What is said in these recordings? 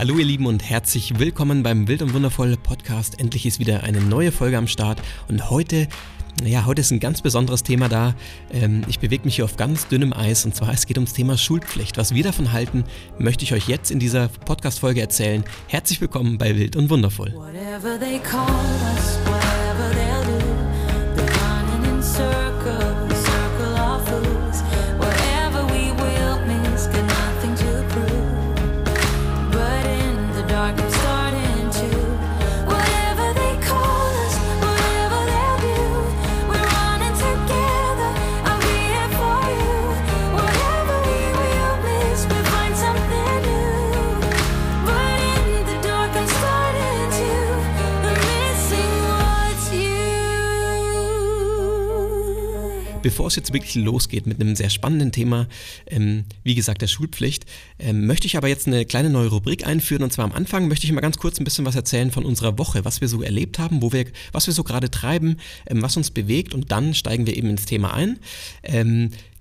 Hallo ihr Lieben und herzlich willkommen beim Wild und Wundervoll Podcast. Endlich ist wieder eine neue Folge am Start und heute, ja, heute ist ein ganz besonderes Thema da. Ähm, ich bewege mich hier auf ganz dünnem Eis und zwar es geht ums Thema Schulpflicht. Was wir davon halten, möchte ich euch jetzt in dieser Podcast-Folge erzählen. Herzlich willkommen bei Wild und Wundervoll. Whatever they call us, Bevor es jetzt wirklich losgeht mit einem sehr spannenden Thema, ähm, wie gesagt, der Schulpflicht, ähm, möchte ich aber jetzt eine kleine neue Rubrik einführen. Und zwar am Anfang möchte ich mal ganz kurz ein bisschen was erzählen von unserer Woche, was wir so erlebt haben, wo wir, was wir so gerade treiben, ähm, was uns bewegt und dann steigen wir eben ins Thema ein.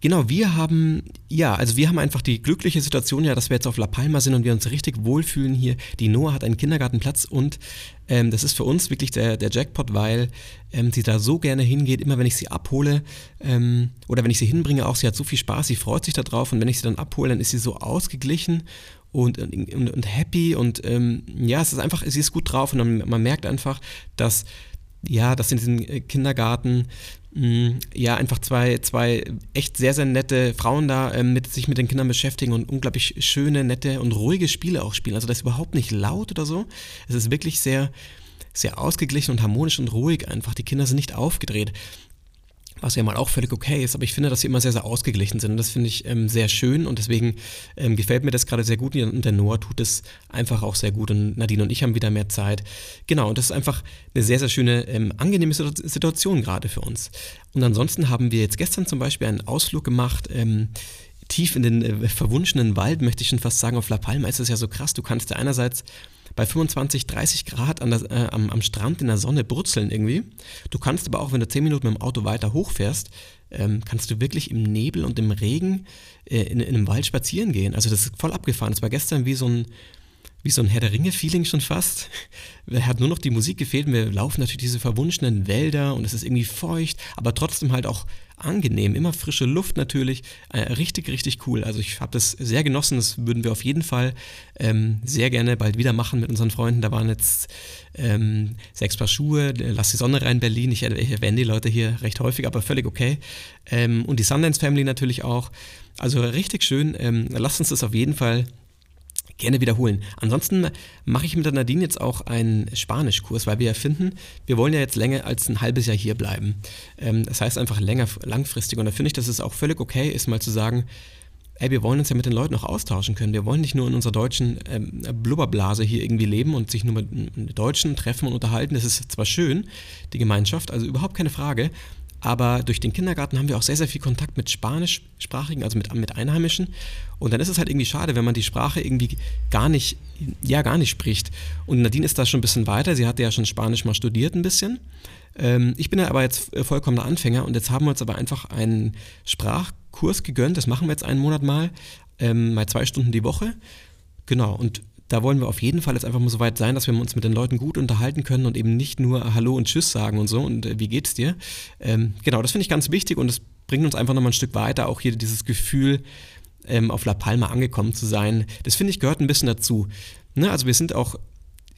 Genau, wir haben, ja, also wir haben einfach die glückliche Situation ja, dass wir jetzt auf La Palma sind und wir uns richtig wohlfühlen hier. Die Noah hat einen Kindergartenplatz und ähm, das ist für uns wirklich der, der Jackpot, weil ähm, sie da so gerne hingeht, immer wenn ich sie abhole ähm, oder wenn ich sie hinbringe auch, sie hat so viel Spaß, sie freut sich darauf und wenn ich sie dann abhole, dann ist sie so ausgeglichen und, und, und happy und ähm, ja, es ist einfach, sie ist gut drauf und dann, man merkt einfach, dass ja, dass in diesem äh, Kindergarten ja einfach zwei, zwei echt sehr, sehr nette Frauen da äh, mit sich mit den Kindern beschäftigen und unglaublich schöne, nette und ruhige Spiele auch spielen. Also das ist überhaupt nicht laut oder so. Es ist wirklich sehr, sehr ausgeglichen und harmonisch und ruhig einfach. Die Kinder sind nicht aufgedreht was ja mal auch völlig okay ist, aber ich finde, dass sie immer sehr, sehr ausgeglichen sind und das finde ich ähm, sehr schön und deswegen ähm, gefällt mir das gerade sehr gut und der Noah tut es einfach auch sehr gut und Nadine und ich haben wieder mehr Zeit. Genau, und das ist einfach eine sehr, sehr schöne, ähm, angenehme Situation gerade für uns. Und ansonsten haben wir jetzt gestern zum Beispiel einen Ausflug gemacht, ähm, tief in den äh, verwunschenen Wald, möchte ich schon fast sagen. Auf La Palma ist es ja so krass, du kannst ja einerseits bei 25, 30 Grad der, äh, am, am, Strand in der Sonne brutzeln irgendwie. Du kannst aber auch, wenn du 10 Minuten mit dem Auto weiter hochfährst, ähm, kannst du wirklich im Nebel und im Regen äh, in, in einem Wald spazieren gehen. Also das ist voll abgefahren. Es war gestern wie so ein, wie so ein Herr der Ringe-Feeling schon fast. Er hat nur noch die Musik gefehlt wir laufen natürlich diese verwunschenen Wälder und es ist irgendwie feucht, aber trotzdem halt auch angenehm, immer frische Luft natürlich, äh, richtig, richtig cool. Also ich habe das sehr genossen, das würden wir auf jeden Fall ähm, sehr gerne bald wieder machen mit unseren Freunden. Da waren jetzt ähm, sechs Paar Schuhe, äh, lass die Sonne rein Berlin, ich, ich erwähne die Leute hier recht häufig, aber völlig okay. Ähm, und die Sundance Family natürlich auch. Also richtig schön, ähm, lasst uns das auf jeden Fall gerne wiederholen. Ansonsten mache ich mit der Nadine jetzt auch einen Spanischkurs, weil wir ja finden, wir wollen ja jetzt länger als ein halbes Jahr hier bleiben. Ähm, das heißt einfach länger, langfristig. Und da finde ich, dass es auch völlig okay ist, mal zu sagen, ey, wir wollen uns ja mit den Leuten auch austauschen können. Wir wollen nicht nur in unserer deutschen ähm, Blubberblase hier irgendwie leben und sich nur mit Deutschen treffen und unterhalten. Das ist zwar schön, die Gemeinschaft, also überhaupt keine Frage, aber durch den Kindergarten haben wir auch sehr, sehr viel Kontakt mit Spanischsprachigen, also mit, mit Einheimischen. Und dann ist es halt irgendwie schade, wenn man die Sprache irgendwie gar nicht, ja, gar nicht spricht. Und Nadine ist da schon ein bisschen weiter. Sie hatte ja schon Spanisch mal studiert ein bisschen. Ähm, ich bin ja aber jetzt äh, vollkommener Anfänger und jetzt haben wir uns aber einfach einen Sprachkurs gegönnt. Das machen wir jetzt einen Monat mal, ähm, mal zwei Stunden die Woche. Genau. Und da wollen wir auf jeden Fall jetzt einfach mal so weit sein, dass wir uns mit den Leuten gut unterhalten können und eben nicht nur Hallo und Tschüss sagen und so und äh, wie geht's dir. Ähm, genau, das finde ich ganz wichtig und das bringt uns einfach nochmal ein Stück weiter, auch hier dieses Gefühl, ähm, auf La Palma angekommen zu sein. Das finde ich gehört ein bisschen dazu. Ne? Also wir sind auch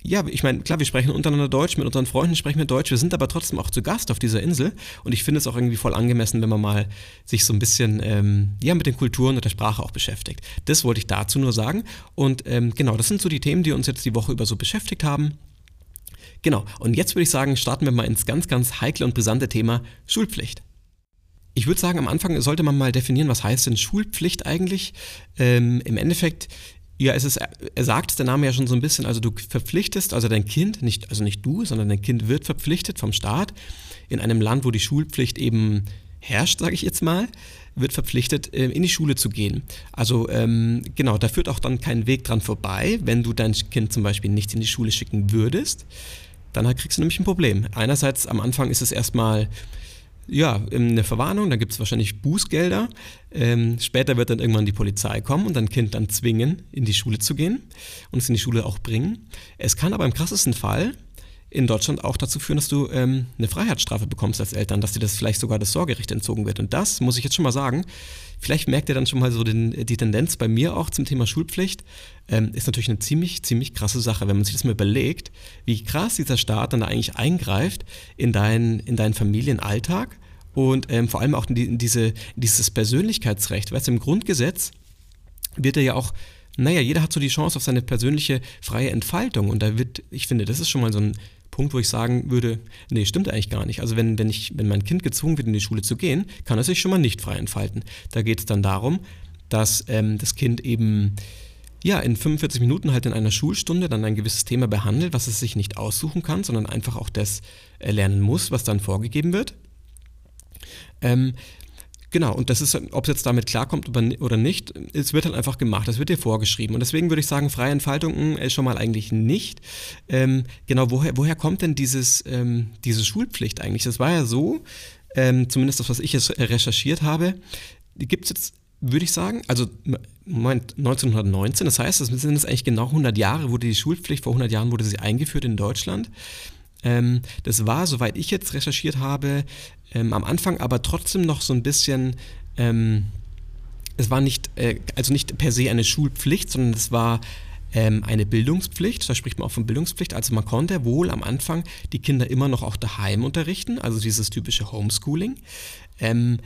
ja, ich meine, klar, wir sprechen untereinander Deutsch, mit unseren Freunden sprechen wir Deutsch, wir sind aber trotzdem auch zu Gast auf dieser Insel und ich finde es auch irgendwie voll angemessen, wenn man mal sich so ein bisschen ähm, ja, mit den Kulturen und der Sprache auch beschäftigt. Das wollte ich dazu nur sagen und ähm, genau, das sind so die Themen, die uns jetzt die Woche über so beschäftigt haben. Genau, und jetzt würde ich sagen, starten wir mal ins ganz, ganz heikle und brisante Thema Schulpflicht. Ich würde sagen, am Anfang sollte man mal definieren, was heißt denn Schulpflicht eigentlich? Ähm, Im Endeffekt ja, es ist, er sagt der Name ja schon so ein bisschen, also du verpflichtest, also dein Kind, nicht, also nicht du, sondern dein Kind wird verpflichtet vom Staat in einem Land, wo die Schulpflicht eben herrscht, sage ich jetzt mal, wird verpflichtet, äh, in die Schule zu gehen. Also ähm, genau, da führt auch dann kein Weg dran vorbei, wenn du dein Kind zum Beispiel nicht in die Schule schicken würdest, dann kriegst du nämlich ein Problem. Einerseits am Anfang ist es erstmal ja, eine Verwarnung, dann gibt es wahrscheinlich Bußgelder. Ähm, später wird dann irgendwann die Polizei kommen und dein Kind dann zwingen, in die Schule zu gehen und es in die Schule auch bringen. Es kann aber im krassesten Fall in Deutschland auch dazu führen, dass du ähm, eine Freiheitsstrafe bekommst als Eltern, dass dir das vielleicht sogar das Sorgerecht entzogen wird. Und das muss ich jetzt schon mal sagen. Vielleicht merkt ihr dann schon mal so den, die Tendenz bei mir auch zum Thema Schulpflicht. Ähm, ist natürlich eine ziemlich, ziemlich krasse Sache, wenn man sich das mal überlegt, wie krass dieser Staat dann da eigentlich eingreift in, dein, in deinen Familienalltag und ähm, vor allem auch in, die, in diese, in dieses Persönlichkeitsrecht. Weißt du, im Grundgesetz wird er ja auch naja, jeder hat so die Chance auf seine persönliche freie Entfaltung. Und da wird, ich finde, das ist schon mal so ein Punkt, wo ich sagen würde, nee, stimmt eigentlich gar nicht. Also wenn, wenn, ich, wenn mein Kind gezwungen wird, in die Schule zu gehen, kann es sich schon mal nicht frei entfalten. Da geht es dann darum, dass ähm, das Kind eben ja, in 45 Minuten halt in einer Schulstunde dann ein gewisses Thema behandelt, was es sich nicht aussuchen kann, sondern einfach auch das lernen muss, was dann vorgegeben wird. Ähm, Genau, und das ist, ob es jetzt damit klarkommt oder nicht, es wird halt einfach gemacht, es wird dir vorgeschrieben. Und deswegen würde ich sagen, freie Entfaltung äh, schon mal eigentlich nicht. Ähm, genau, woher, woher kommt denn dieses, ähm, diese Schulpflicht eigentlich? Das war ja so, ähm, zumindest das, was ich jetzt recherchiert habe, gibt es jetzt würde ich sagen. Also Moment, 1919, das heißt, das sind jetzt eigentlich genau 100 Jahre, wurde die Schulpflicht, vor 100 Jahren wurde sie eingeführt in Deutschland. Ähm, das war, soweit ich jetzt recherchiert habe, ähm, am Anfang aber trotzdem noch so ein bisschen, ähm, es war nicht, äh, also nicht per se eine Schulpflicht, sondern es war ähm, eine Bildungspflicht, da spricht man auch von Bildungspflicht. Also man konnte wohl am Anfang die Kinder immer noch auch daheim unterrichten, also dieses typische Homeschooling. Ähm,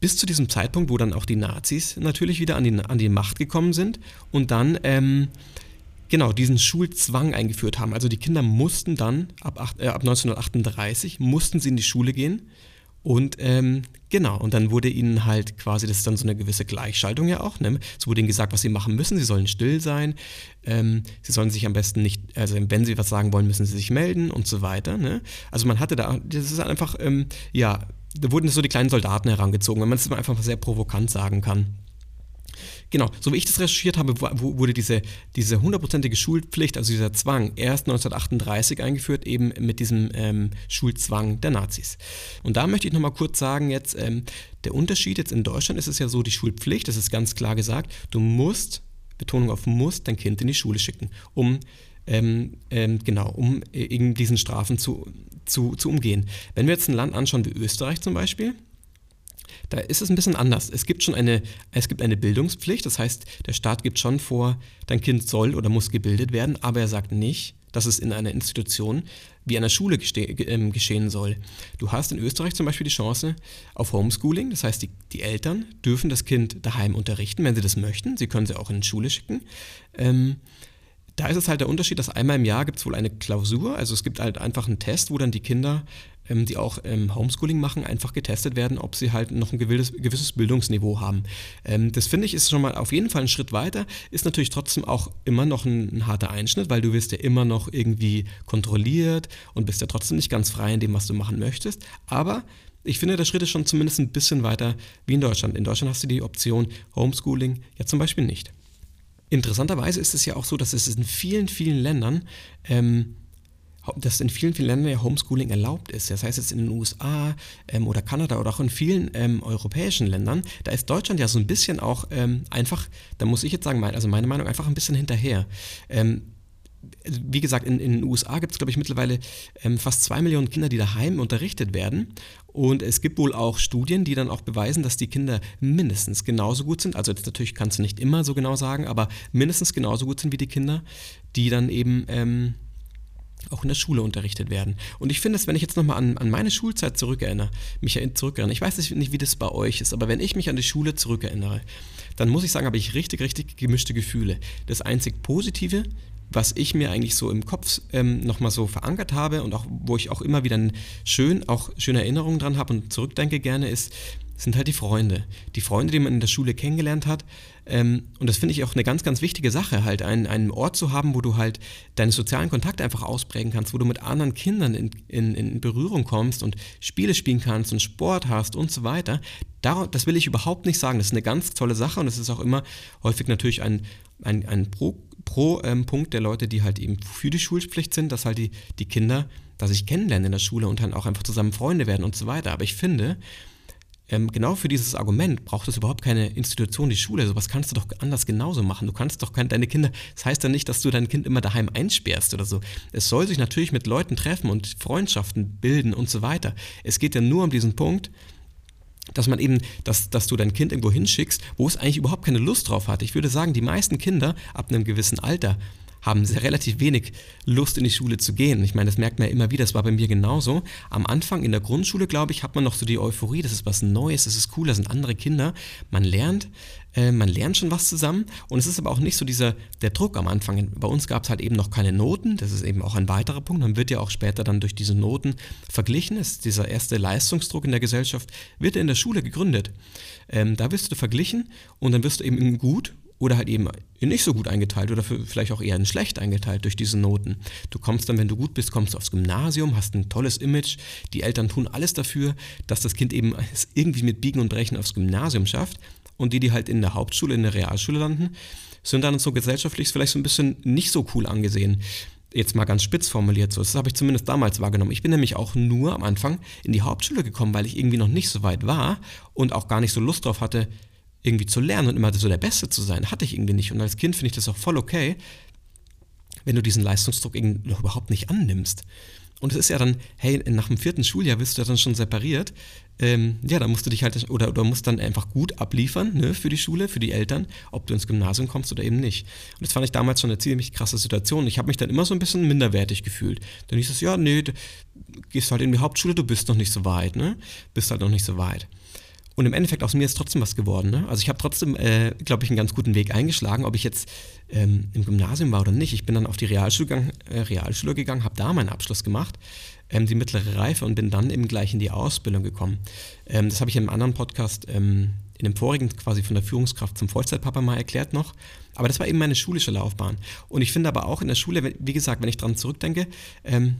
bis zu diesem Zeitpunkt, wo dann auch die Nazis natürlich wieder an die, an die Macht gekommen sind und dann ähm, genau diesen Schulzwang eingeführt haben. Also die Kinder mussten dann ab, äh, ab 1938 mussten sie in die Schule gehen und ähm, genau, und dann wurde ihnen halt quasi, das ist dann so eine gewisse Gleichschaltung ja auch, ne? es wurde ihnen gesagt, was sie machen müssen, sie sollen still sein, ähm, sie sollen sich am besten nicht, also wenn sie was sagen wollen, müssen sie sich melden und so weiter. Ne? Also man hatte da, das ist einfach, ähm, ja, da wurden so die kleinen Soldaten herangezogen, wenn man es einfach sehr provokant sagen kann. Genau, so wie ich das recherchiert habe, wurde diese, diese hundertprozentige Schulpflicht, also dieser Zwang, erst 1938 eingeführt, eben mit diesem ähm, Schulzwang der Nazis. Und da möchte ich nochmal kurz sagen, jetzt ähm, der Unterschied jetzt in Deutschland ist es ja so, die Schulpflicht, das ist ganz klar gesagt, du musst, Betonung auf musst, dein Kind in die Schule schicken, um ähm, ähm, genau, um äh, eben diesen Strafen zu, zu, zu umgehen. Wenn wir jetzt ein Land anschauen wie Österreich zum Beispiel, da ist es ein bisschen anders. Es gibt schon eine, es gibt eine Bildungspflicht, das heißt, der Staat gibt schon vor, dein Kind soll oder muss gebildet werden, aber er sagt nicht, dass es in einer Institution wie einer Schule äh, geschehen soll. Du hast in Österreich zum Beispiel die Chance auf Homeschooling, das heißt, die, die Eltern dürfen das Kind daheim unterrichten, wenn sie das möchten. Sie können sie auch in die Schule schicken. Ähm, da ist es halt der Unterschied, dass einmal im Jahr gibt es wohl eine Klausur, also es gibt halt einfach einen Test, wo dann die Kinder ähm, die auch ähm, Homeschooling machen, einfach getestet werden, ob sie halt noch ein gewisses, gewisses Bildungsniveau haben. Ähm, das finde ich ist schon mal auf jeden Fall ein Schritt weiter, ist natürlich trotzdem auch immer noch ein, ein, harter Einschnitt, weil du wirst ja immer noch irgendwie kontrolliert und bist ja trotzdem nicht ganz frei in dem, was du machen möchtest. Aber ich finde, der Schritt ist schon zumindest ein bisschen weiter wie in Deutschland. In Deutschland hast du die Option Homeschooling ja zum Beispiel nicht. Interessanterweise ist es ja auch so, dass es in vielen, vielen Ländern ähm, dass in vielen, vielen Ländern ja Homeschooling erlaubt ist. Das heißt jetzt in den USA ähm, oder Kanada oder auch in vielen ähm, europäischen Ländern, da ist Deutschland ja so ein bisschen auch ähm, einfach, da muss ich jetzt sagen, mein, also meine Meinung einfach ein bisschen hinterher. Ähm, wie gesagt, in, in, den USA gibt es, glaube ich, mittlerweile ähm, fast zwei Millionen Kinder, die daheim unterrichtet werden. Und es gibt wohl auch Studien, die dann auch beweisen, dass die Kinder mindestens genauso gut sind. Also jetzt natürlich kannst du nicht immer so genau sagen, aber mindestens genauso gut sind wie die Kinder, die dann eben ähm, auch in der Schule unterrichtet werden. Und ich finde es, wenn ich jetzt nochmal an, an meine Schulzeit zurückerinnere, mich zurückerinnere, ich weiß nicht, wie das bei euch ist, aber wenn ich mich an die Schule zurückerinnere, dann muss ich sagen, habe ich richtig, richtig gemischte Gefühle. Das einzig Positive, was ich mir eigentlich so im Kopf ähm, nochmal so verankert habe und auch wo ich auch immer wieder schön, auch schöne Erinnerungen dran habe und zurückdenke gerne, ist, sind halt die Freunde. Die Freunde, die man in der Schule kennengelernt hat. Ähm, und das finde ich auch eine ganz, ganz wichtige Sache, halt einen, einen Ort zu haben, wo du halt deine sozialen Kontakte einfach ausprägen kannst, wo du mit anderen Kindern in, in, in Berührung kommst und Spiele spielen kannst und Sport hast und so weiter. Da, das will ich überhaupt nicht sagen. Das ist eine ganz tolle Sache und es ist auch immer häufig natürlich ein, ein, ein Pro pro ähm, Punkt der Leute, die halt eben für die Schulpflicht sind, dass halt die, die Kinder, dass sich kennenlernen in der Schule und dann auch einfach zusammen Freunde werden und so weiter. Aber ich finde, ähm, genau für dieses Argument braucht es überhaupt keine Institution, die Schule. Sowas kannst du doch anders genauso machen. Du kannst doch keine, deine Kinder, das heißt ja nicht, dass du dein Kind immer daheim einsperrst oder so. Es soll sich natürlich mit Leuten treffen und Freundschaften bilden und so weiter. Es geht ja nur um diesen Punkt, dass man eben, dass, dass du dein Kind irgendwo hinschickst, wo es eigentlich überhaupt keine Lust drauf hat. Ich würde sagen, die meisten Kinder ab einem gewissen Alter haben sehr relativ wenig Lust in die Schule zu gehen. Ich meine, das merkt man ja immer wieder, das war bei mir genauso. Am Anfang in der Grundschule, glaube ich, hat man noch so die Euphorie, das ist was Neues, das ist cool, das sind andere Kinder. Man lernt, äh, man lernt schon was zusammen und es ist aber auch nicht so dieser, der Druck am Anfang. Bei uns gab es halt eben noch keine Noten, das ist eben auch ein weiterer Punkt. Man wird ja auch später dann durch diese Noten verglichen. Es, dieser erste Leistungsdruck in der Gesellschaft wird in der Schule gegründet. Ähm, da wirst du verglichen und dann wirst du eben gut oder halt eben nicht so gut eingeteilt oder vielleicht auch eher in schlecht eingeteilt durch diese Noten. Du kommst dann, wenn du gut bist, kommst du aufs Gymnasium, hast ein tolles Image, die Eltern tun alles dafür, dass das Kind eben es irgendwie mit Biegen und Brechen aufs Gymnasium schafft und die, die halt in der Hauptschule, in der Realschule landen, sind dann so gesellschaftlich vielleicht so ein bisschen nicht so cool angesehen. Jetzt mal ganz spitz formuliert so. Das habe ich zumindest damals wahrgenommen. Ich bin nämlich auch nur am Anfang in die Hauptschule gekommen, weil ich irgendwie noch nicht so weit war und auch gar nicht so Lust drauf hatte, irgendwie zu lernen und immer so der Beste zu sein, hatte ich irgendwie nicht. Und als Kind finde ich das auch voll okay, wenn du diesen Leistungsdruck noch überhaupt nicht annimmst. Und es ist ja dann, hey, nach dem vierten Schuljahr bist du dann schon separiert. Ähm, ja, dann musst du dich halt, oder, oder musst dann einfach gut abliefern ne, für die Schule, für die Eltern, ob du ins Gymnasium kommst oder eben nicht. Und das fand ich damals schon eine ziemlich krasse Situation. Ich habe mich dann immer so ein bisschen minderwertig gefühlt. Dann hieß es, ja, nee, du gehst halt in die Hauptschule, du bist noch nicht so weit, ne? Bist halt noch nicht so weit. Und im Endeffekt aus mir ist trotzdem was geworden. Ne? Also ich habe trotzdem, äh, glaube ich, einen ganz guten Weg eingeschlagen, ob ich jetzt ähm, im Gymnasium war oder nicht. Ich bin dann auf die Realschule gegangen, äh, Realschule gegangen habe da meinen Abschluss gemacht, ähm, die mittlere Reife und bin dann eben gleich in die Ausbildung gekommen. Ähm, das habe ich in einem anderen Podcast, ähm, in dem vorigen quasi von der Führungskraft zum Vollzeitpapa mal erklärt noch. Aber das war eben meine schulische Laufbahn. Und ich finde aber auch in der Schule, wie gesagt, wenn ich daran zurückdenke, ähm,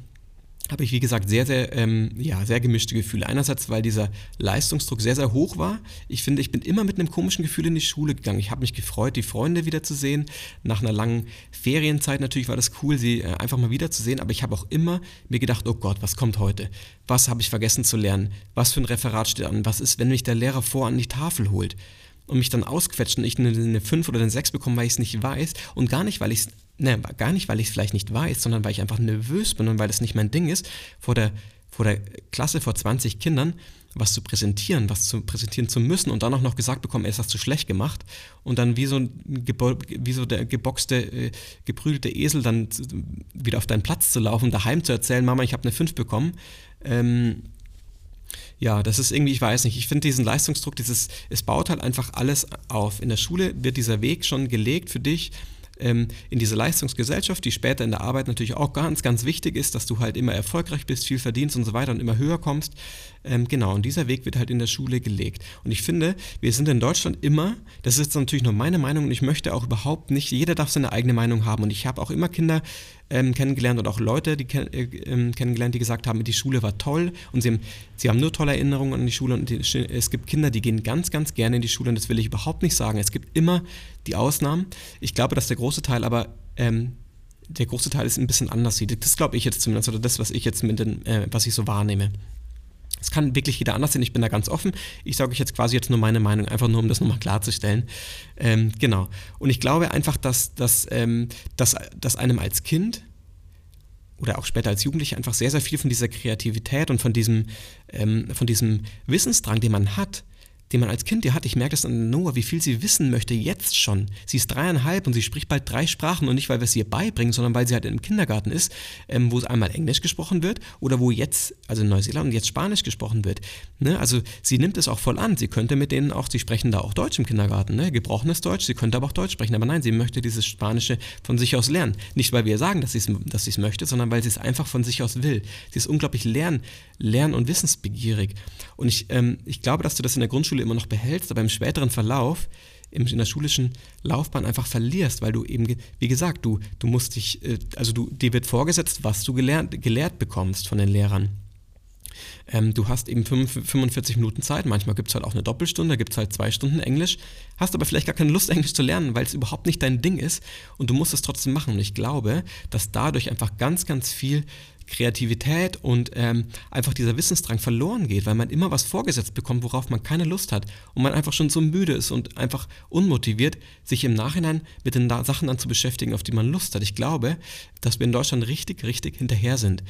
habe ich, wie gesagt, sehr, sehr, ähm, ja, sehr gemischte Gefühle. Einerseits, weil dieser Leistungsdruck sehr, sehr hoch war. Ich finde, ich bin immer mit einem komischen Gefühl in die Schule gegangen. Ich habe mich gefreut, die Freunde wiederzusehen. Nach einer langen Ferienzeit natürlich war das cool, sie äh, einfach mal wiederzusehen. Aber ich habe auch immer mir gedacht, oh Gott, was kommt heute? Was habe ich vergessen zu lernen? Was für ein Referat steht an? Was ist, wenn mich der Lehrer vor an die Tafel holt? Und mich dann ausquetscht und ich eine, eine 5 oder eine 6 bekomme, weil ich es nicht weiß und gar nicht, weil ich es ne, gar nicht, weil ich es vielleicht nicht weiß, sondern weil ich einfach nervös bin und weil es nicht mein Ding ist, vor der, vor der Klasse, vor 20 Kindern was zu präsentieren, was zu präsentieren zu müssen und dann auch noch gesagt bekommen, ey, das hast du schlecht gemacht und dann wie so, ein wie so der geboxte, äh, geprügelte Esel dann wieder auf deinen Platz zu laufen, daheim zu erzählen, Mama, ich habe eine 5 bekommen. Ähm, ja, das ist irgendwie, ich weiß nicht, ich finde diesen Leistungsdruck, dieses, es baut halt einfach alles auf. In der Schule wird dieser Weg schon gelegt für dich, ähm, in diese Leistungsgesellschaft, die später in der Arbeit natürlich auch ganz, ganz wichtig ist, dass du halt immer erfolgreich bist, viel verdienst und so weiter und immer höher kommst. Ähm, genau, und dieser Weg wird halt in der Schule gelegt. Und ich finde, wir sind in Deutschland immer, das ist natürlich nur meine Meinung und ich möchte auch überhaupt nicht, jeder darf seine eigene Meinung haben. Und ich habe auch immer Kinder ähm, kennengelernt und auch Leute die kenn äh, ähm, kennengelernt, die gesagt haben, die Schule war toll und sie haben, sie haben nur tolle Erinnerungen an die Schule. Und die, es gibt Kinder, die gehen ganz, ganz gerne in die Schule und das will ich überhaupt nicht sagen. Es gibt immer die Ausnahmen. Ich glaube, dass der große Teil aber ähm, der große Teil ist ein bisschen anders sieht. Das glaube ich jetzt zumindest, oder das, was ich jetzt mit den, äh, was ich so wahrnehme. Es kann wirklich jeder anders sehen, ich bin da ganz offen. Ich sage euch jetzt quasi jetzt nur meine Meinung, einfach nur um das nochmal klarzustellen. Ähm, genau. Und ich glaube einfach, dass, dass, ähm, dass, dass einem als Kind oder auch später als Jugendlicher einfach sehr, sehr viel von dieser Kreativität und von diesem, ähm, von diesem Wissensdrang, den man hat, den man als Kind ja hat. Ich merke das an Noah, wie viel sie wissen möchte, jetzt schon. Sie ist dreieinhalb und sie spricht bald drei Sprachen und nicht, weil wir es ihr beibringen, sondern weil sie halt im Kindergarten ist, ähm, wo es einmal Englisch gesprochen wird oder wo jetzt, also in Neuseeland, jetzt Spanisch gesprochen wird. Ne? Also sie nimmt es auch voll an. Sie könnte mit denen auch, sie sprechen da auch Deutsch im Kindergarten, ne? gebrochenes Deutsch, sie könnte aber auch Deutsch sprechen. Aber nein, sie möchte dieses Spanische von sich aus lernen. Nicht, weil wir sagen, dass sie dass es möchte, sondern weil sie es einfach von sich aus will. Sie ist unglaublich lern, lern- und wissensbegierig. Und ich, ähm, ich glaube, dass du das in der Grundschule immer noch behältst, aber im späteren Verlauf in der schulischen Laufbahn einfach verlierst, weil du eben, wie gesagt, du, du musst dich, äh, also du, dir wird vorgesetzt, was du gelernt, gelehrt bekommst von den Lehrern. Ähm, du hast eben 45 Minuten Zeit, manchmal gibt es halt auch eine Doppelstunde, gibt es halt zwei Stunden Englisch, hast aber vielleicht gar keine Lust, Englisch zu lernen, weil es überhaupt nicht dein Ding ist und du musst es trotzdem machen. Und ich glaube, dass dadurch einfach ganz, ganz viel Kreativität und ähm, einfach dieser Wissensdrang verloren geht, weil man immer was vorgesetzt bekommt, worauf man keine Lust hat und man einfach schon so müde ist und einfach unmotiviert, sich im Nachhinein mit den Sachen dann zu beschäftigen, auf die man Lust hat. Ich glaube, dass wir in Deutschland richtig, richtig hinterher sind.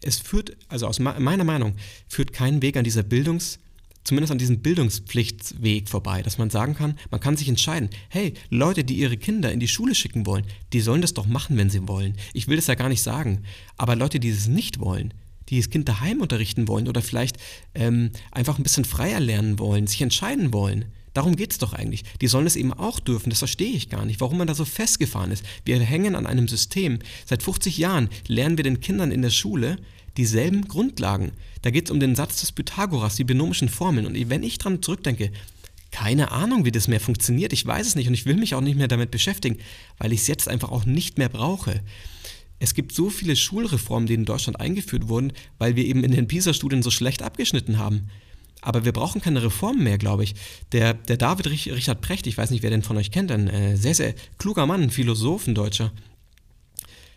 Es führt, also aus meiner Meinung, führt kein Weg an dieser Bildungs- zumindest an diesem Bildungspflichtweg vorbei, dass man sagen kann, man kann sich entscheiden, hey, Leute, die ihre Kinder in die Schule schicken wollen, die sollen das doch machen, wenn sie wollen. Ich will das ja gar nicht sagen, aber Leute, die es nicht wollen, die das Kind daheim unterrichten wollen oder vielleicht ähm, einfach ein bisschen freier lernen wollen, sich entscheiden wollen, Darum geht es doch eigentlich. Die sollen es eben auch dürfen. Das verstehe ich gar nicht, warum man da so festgefahren ist. Wir hängen an einem System. Seit 50 Jahren lernen wir den Kindern in der Schule, dieselben Grundlagen. Da geht es um den Satz des Pythagoras, die binomischen Formeln. Und wenn ich dran zurückdenke, keine Ahnung, wie das mehr funktioniert, ich weiß es nicht und ich will mich auch nicht mehr damit beschäftigen, weil ich es jetzt einfach auch nicht mehr brauche. Es gibt so viele Schulreformen, die in Deutschland eingeführt wurden, weil wir eben in den PISA-Studien so schlecht abgeschnitten haben. Aber wir brauchen keine Reformen mehr, glaube ich. Der, der David Richard Precht, ich weiß nicht, wer den von euch kennt, ein äh, sehr, sehr kluger Mann, ein Philosoph, ein Deutscher,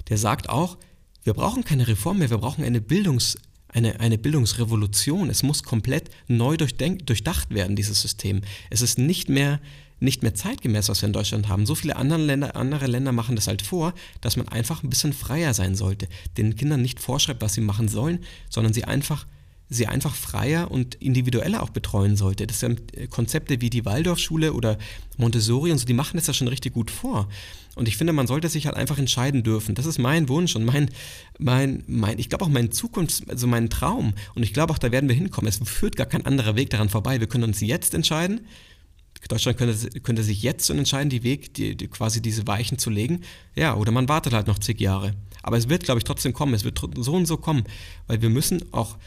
der sagt auch, wir brauchen keine Reform mehr, wir brauchen eine, Bildungs, eine, eine Bildungsrevolution. Es muss komplett neu durchdacht werden, dieses System. Es ist nicht mehr, nicht mehr zeitgemäß, was wir in Deutschland haben. So viele andere Länder, andere Länder machen das halt vor, dass man einfach ein bisschen freier sein sollte. Den Kindern nicht vorschreibt, was sie machen sollen, sondern sie einfach sie einfach freier und individueller auch betreuen sollte. Das sind Konzepte wie die Waldorfschule oder Montessori und so, die machen das ja schon richtig gut vor. Und ich finde, man sollte sich halt einfach entscheiden dürfen. Das ist mein Wunsch und mein, mein, mein ich glaube auch mein Zukunft, also mein Traum. Und ich glaube auch, da werden wir hinkommen. Es führt gar kein anderer Weg daran vorbei. Wir können uns jetzt entscheiden. Deutschland könnte, könnte sich jetzt entscheiden, die Weg, die, die, quasi diese Weichen zu legen. Ja, oder man wartet halt noch zig Jahre. Aber es wird, glaube ich, trotzdem kommen. Es wird so und so kommen. Weil wir müssen auch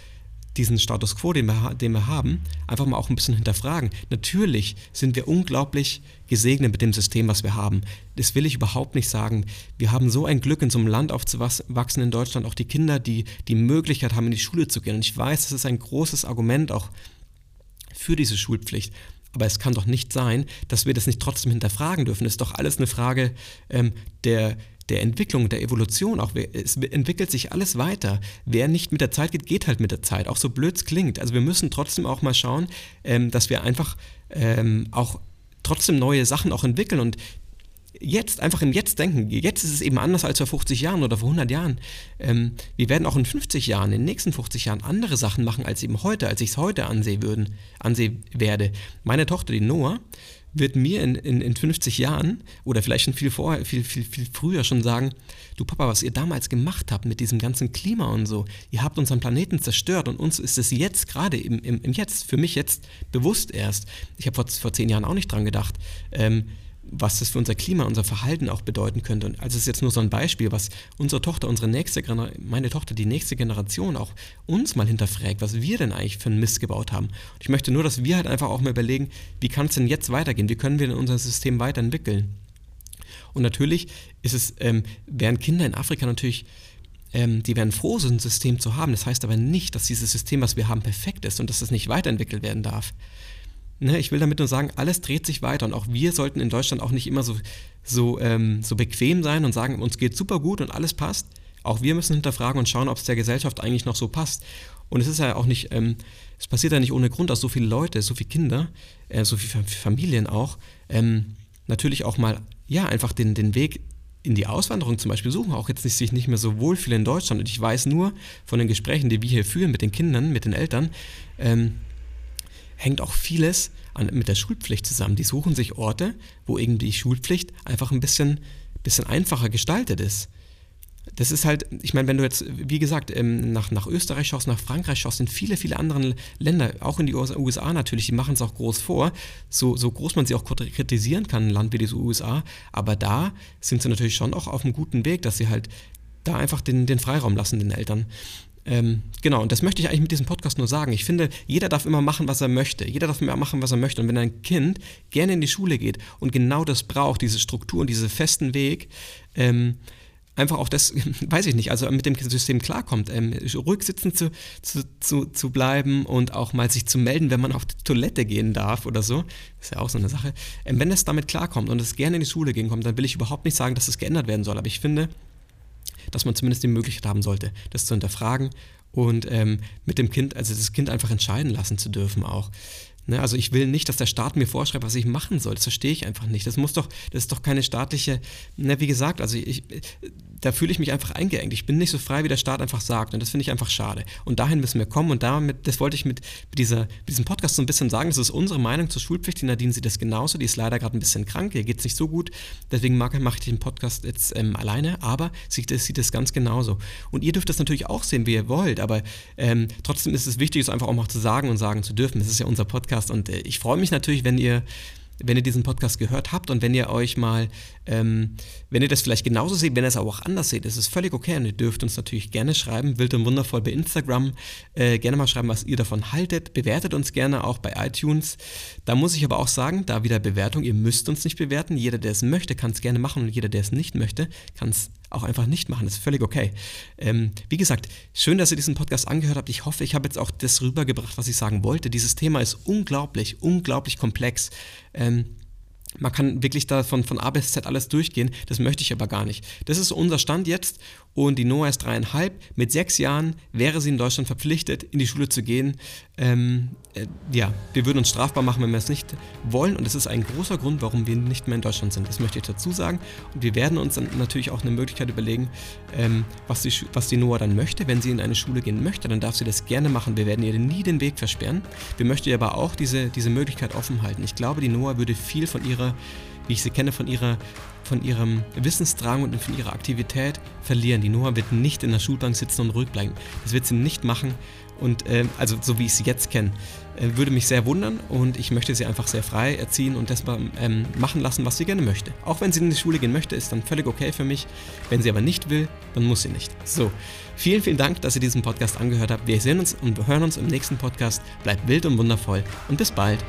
diesen Status quo, den wir, den wir haben, einfach mal auch ein bisschen hinterfragen. Natürlich sind wir unglaublich gesegnet mit dem System, was wir haben. Das will ich überhaupt nicht sagen. Wir haben so ein Glück, in so einem Land aufzuwachsen in Deutschland, auch die Kinder, die die Möglichkeit haben, in die Schule zu gehen. Und ich weiß, das ist ein großes Argument auch für diese Schulpflicht. Aber es kann doch nicht sein, dass wir das nicht trotzdem hinterfragen dürfen. Das ist doch alles eine Frage ähm, der, der Entwicklung, der Evolution auch. Es entwickelt sich alles weiter. Wer nicht mit der Zeit geht, geht halt mit der Zeit. Auch so blöd es klingt. Also wir müssen trotzdem auch mal schauen, ähm, dass wir einfach ähm, auch trotzdem neue Sachen auch entwickeln und jetzt, einfach im Jetzt denken. Jetzt ist es eben anders als vor 50 Jahren oder vor 100 Jahren. Ähm, wir werden auch in 50 Jahren, in den nächsten 50 Jahren andere Sachen machen als eben heute, als ich es heute ansehen, würden, ansehen werde. Meine Tochter, die Noah, wird mir in, in, in 50 Jahren oder vielleicht schon viel vorher, viel, viel, viel früher schon sagen, du Papa, was ihr damals gemacht habt mit diesem ganzen Klima und so, ihr habt unseren Planeten zerstört und uns ist es jetzt gerade im, im, im Jetzt, für mich jetzt bewusst erst. Ich habe vor, vor zehn Jahren auch nicht dran gedacht. Ähm, was das für unser Klima, unser Verhalten auch bedeuten könnte. Und also es ist jetzt nur so ein Beispiel, was unsere Tochter, unsere nächste, meine Tochter, die nächste Generation auch uns mal hinterfragt, was wir denn eigentlich für einen Mist gebaut haben. Und ich möchte nur, dass wir halt einfach auch mal überlegen, wie kann es denn jetzt weitergehen? Wie können wir denn unser System weiterentwickeln? Und natürlich ist es, ähm, wären Kinder in Afrika natürlich ähm, die werden froh, so ein System zu haben. Das heißt aber nicht, dass dieses System, was wir haben, perfekt ist und dass es nicht weiterentwickelt werden darf. Ne, ich will damit nur sagen, alles dreht sich weiter und auch wir sollten in Deutschland auch nicht immer so, so, ähm, so bequem sein und sagen, uns geht super gut und alles passt. Auch wir müssen hinterfragen und schauen, ob es der Gesellschaft eigentlich noch so passt. Und es ist ja auch nicht, ähm, es passiert ja nicht ohne Grund, dass so viele Leute, so viele Kinder, äh, so viele Familien auch, ähm, natürlich auch mal, ja, einfach den, den Weg in die Auswanderung zum Beispiel suchen, auch jetzt nicht, sich nicht mehr so wohlfühlen in Deutschland. Und ich weiß nur von den Gesprächen, die wir hier führen mit den Kindern, mit den Eltern, ähm, hängt auch vieles an, mit der Schulpflicht zusammen. Die suchen sich Orte, wo eben die Schulpflicht einfach ein bisschen, bisschen einfacher gestaltet ist. Das ist halt, ich meine, wenn du jetzt, wie gesagt, ähm, nach, nach Österreich schaust, nach Frankreich schaust, in viele, viele andere Länder, auch in die USA natürlich, die machen es auch groß vor, so, so groß man sie auch kritisieren kann, ein Land wie die USA, aber da sind sie natürlich schon auch auf einem guten Weg, dass sie halt da einfach den, den Freiraum lassen, den Eltern. Ähm, genau, und das möchte ich eigentlich mit diesem Podcast nur sagen. Ich finde, jeder darf immer machen, was er möchte. Jeder darf immer machen, was er möchte. Und wenn ein Kind gerne in die Schule geht und genau das braucht, diese Struktur und diesen festen Weg, ähm, einfach auch das, weiß ich nicht, also mit dem System klarkommt, ähm, ruhig sitzen zu, zu, zu, zu bleiben und auch mal sich zu melden, wenn man auf die Toilette gehen darf oder so. Das ist ja auch so eine Sache. Ähm, wenn es damit klarkommt und es gerne in die Schule gehen kommt, dann will ich überhaupt nicht sagen, dass es geändert werden soll. Aber ich finde, dass man zumindest die Möglichkeit haben sollte, das zu hinterfragen und ähm, mit dem Kind, also das Kind einfach entscheiden lassen zu dürfen auch. Ne, also ich will nicht, dass der Staat mir vorschreibt, was ich machen soll. Das verstehe ich einfach nicht. Das muss doch, das ist doch keine staatliche, ne, wie gesagt, also ich, da fühle ich mich einfach eingeengt. Ich bin nicht so frei, wie der Staat einfach sagt. Und das finde ich einfach schade. Und dahin müssen wir kommen. Und damit, das wollte ich mit, dieser, mit diesem Podcast so ein bisschen sagen. Das ist unsere Meinung zur Schulpflicht. Die Nadine sieht das genauso. Die ist leider gerade ein bisschen krank. Ihr geht es nicht so gut. Deswegen mache ich den Podcast jetzt ähm, alleine. Aber sie sieht das ganz genauso. Und ihr dürft das natürlich auch sehen, wie ihr wollt. Aber ähm, trotzdem ist es wichtig, es einfach auch mal zu sagen und sagen zu dürfen. Das ist ja unser Podcast. Podcast. Und äh, ich freue mich natürlich, wenn ihr wenn ihr diesen Podcast gehört habt und wenn ihr euch mal, ähm, wenn ihr das vielleicht genauso seht, wenn ihr es auch anders seht, ist es völlig okay und ihr dürft uns natürlich gerne schreiben, wild und wundervoll bei Instagram, äh, gerne mal schreiben, was ihr davon haltet, bewertet uns gerne auch bei iTunes. Da muss ich aber auch sagen, da wieder Bewertung, ihr müsst uns nicht bewerten, jeder, der es möchte, kann es gerne machen und jeder, der es nicht möchte, kann es auch einfach nicht machen. Das ist völlig okay. Ähm, wie gesagt, schön, dass ihr diesen Podcast angehört habt. Ich hoffe, ich habe jetzt auch das rübergebracht, was ich sagen wollte. Dieses Thema ist unglaublich, unglaublich komplex. Ähm, man kann wirklich da von, von A bis Z alles durchgehen. Das möchte ich aber gar nicht. Das ist unser Stand jetzt und die Noah ist dreieinhalb. Mit sechs Jahren wäre sie in Deutschland verpflichtet, in die Schule zu gehen. Ähm, äh, ja, wir würden uns strafbar machen, wenn wir es nicht wollen. Und das ist ein großer Grund, warum wir nicht mehr in Deutschland sind. Das möchte ich dazu sagen. Und wir werden uns dann natürlich auch eine Möglichkeit überlegen, ähm, was, die, was die Noah dann möchte. Wenn sie in eine Schule gehen möchte, dann darf sie das gerne machen. Wir werden ihr nie den Weg versperren. Wir möchten ihr aber auch diese, diese Möglichkeit offen halten. Ich glaube, die Noah würde viel von ihrer wie ich sie kenne, von ihrer von ihrem Wissensdrang und von ihrer Aktivität verlieren. Die Noah wird nicht in der Schulbank sitzen und ruhig bleiben. Das wird sie nicht machen. Und äh, also so wie ich sie jetzt kenne, äh, würde mich sehr wundern und ich möchte sie einfach sehr frei erziehen und das ähm, machen lassen, was sie gerne möchte. Auch wenn sie in die Schule gehen möchte, ist dann völlig okay für mich. Wenn sie aber nicht will, dann muss sie nicht. So, vielen, vielen Dank, dass ihr diesen Podcast angehört habt. Wir sehen uns und hören uns im nächsten Podcast. Bleibt wild und wundervoll und bis bald.